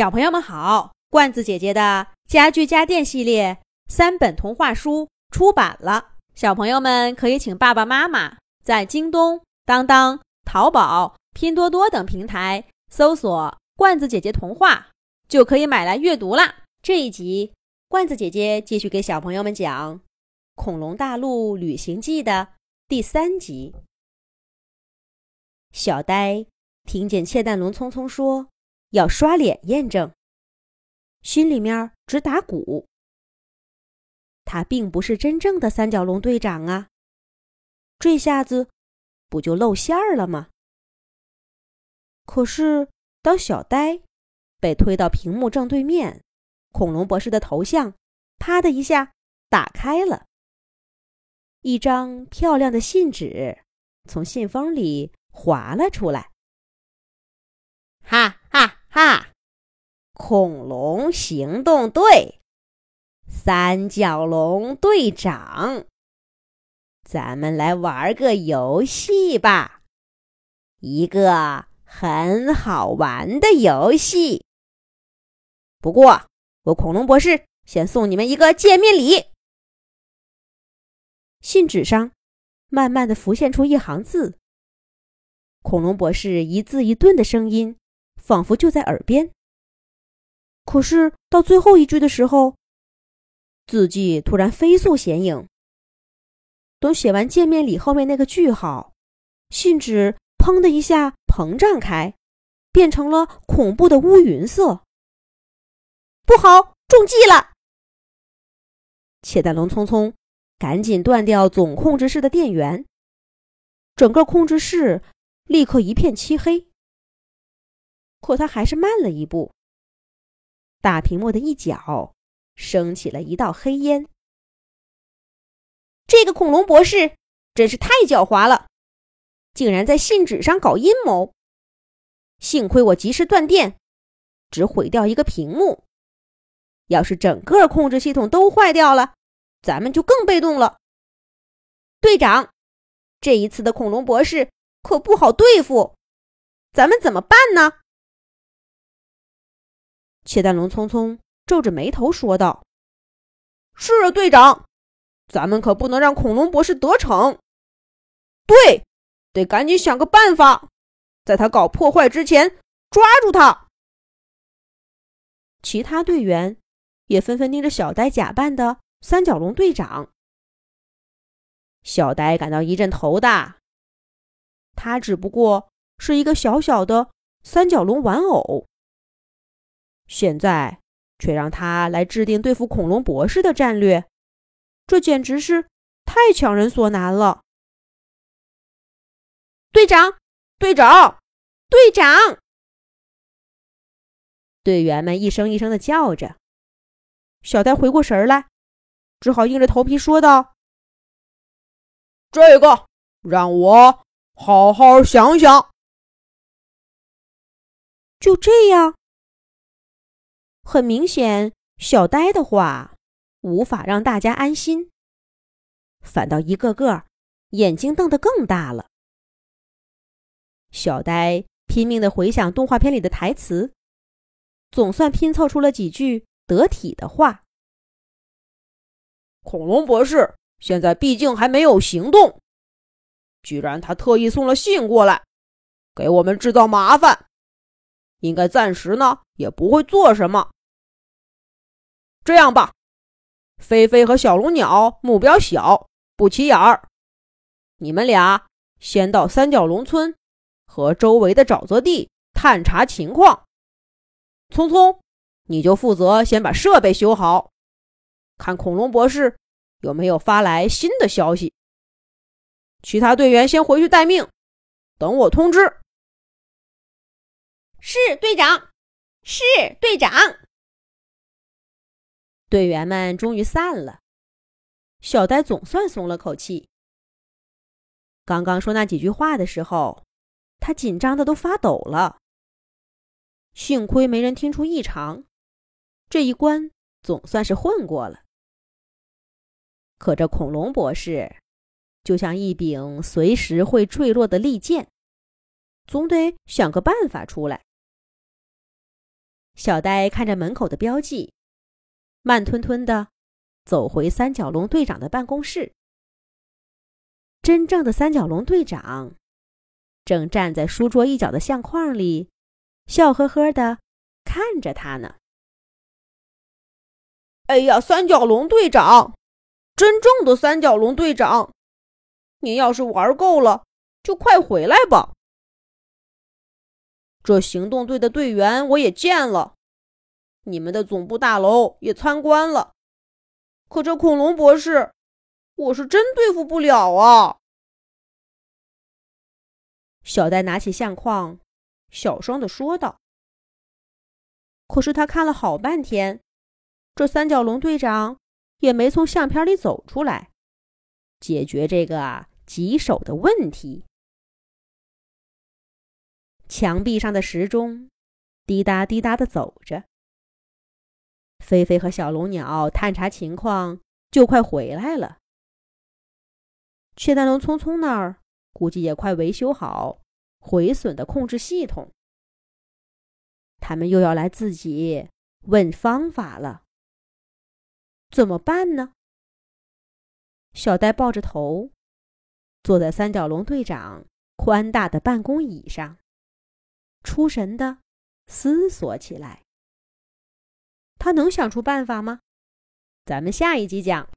小朋友们好，罐子姐姐的家具家电系列三本童话书出版了，小朋友们可以请爸爸妈妈在京东、当当、淘宝、拼多多等平台搜索“罐子姐姐童话”，就可以买来阅读啦。这一集，罐子姐姐继续给小朋友们讲《恐龙大陆旅行记》的第三集。小呆听见窃蛋龙匆匆说。要刷脸验证，心里面直打鼓。他并不是真正的三角龙队长啊！这下子不就露馅儿了吗？可是，当小呆被推到屏幕正对面，恐龙博士的头像啪的一下打开了，一张漂亮的信纸从信封里滑了出来。哈哈！恐龙行动队，三角龙队长，咱们来玩个游戏吧，一个很好玩的游戏。不过，我恐龙博士先送你们一个见面礼。信纸上慢慢的浮现出一行字，恐龙博士一字一顿的声音。仿佛就在耳边。可是到最后一句的时候，字迹突然飞速显影。等写完“见面礼”后面那个句号，信纸砰的一下膨胀开，变成了恐怖的乌云色。不好，中计了！窃蛋龙匆匆赶紧断掉总控制室的电源，整个控制室立刻一片漆黑。可他还是慢了一步。大屏幕的一角升起了一道黑烟。这个恐龙博士真是太狡猾了，竟然在信纸上搞阴谋。幸亏我及时断电，只毁掉一个屏幕。要是整个控制系统都坏掉了，咱们就更被动了。队长，这一次的恐龙博士可不好对付，咱们怎么办呢？切蛋龙匆匆皱着眉头说道：“是啊，队长，咱们可不能让恐龙博士得逞。对，得赶紧想个办法，在他搞破坏之前抓住他。”其他队员也纷纷盯着小呆假扮的三角龙队长。小呆感到一阵头大，他只不过是一个小小的三角龙玩偶。现在却让他来制定对付恐龙博士的战略，这简直是太强人所难了！队长，队长，队长！队员们一声一声的叫着。小呆回过神来，只好硬着头皮说道：“这个让我好好想想。”就这样。很明显，小呆的话无法让大家安心，反倒一个个眼睛瞪得更大了。小呆拼命的回想动画片里的台词，总算拼凑出了几句得体的话。恐龙博士现在毕竟还没有行动，居然他特意送了信过来，给我们制造麻烦，应该暂时呢也不会做什么。这样吧，菲菲和小龙鸟目标小，不起眼儿。你们俩先到三角龙村和周围的沼泽地探查情况。聪聪，你就负责先把设备修好，看恐龙博士有没有发来新的消息。其他队员先回去待命，等我通知。是队长，是队长。队员们终于散了，小呆总算松了口气。刚刚说那几句话的时候，他紧张的都发抖了。幸亏没人听出异常，这一关总算是混过了。可这恐龙博士，就像一柄随时会坠落的利剑，总得想个办法出来。小呆看着门口的标记，慢吞吞的走回三角龙队长的办公室。真正的三角龙队长正站在书桌一角的相框里，笑呵呵的看着他呢。哎呀，三角龙队长，真正的三角龙队长，您要是玩够了，就快回来吧。这行动队的队员我也见了，你们的总部大楼也参观了，可这恐龙博士，我是真对付不了啊。小戴拿起相框，小声的说道。可是他看了好半天。这三角龙队长也没从相片里走出来，解决这个棘手的问题。墙壁上的时钟滴答滴答的走着。菲菲和小龙鸟探查情况，就快回来了。雀蛋龙匆匆那儿估计也快维修好毁损的控制系统。他们又要来自己问方法了。怎么办呢？小呆抱着头，坐在三角龙队长宽大的办公椅上，出神的思索起来。他能想出办法吗？咱们下一集讲。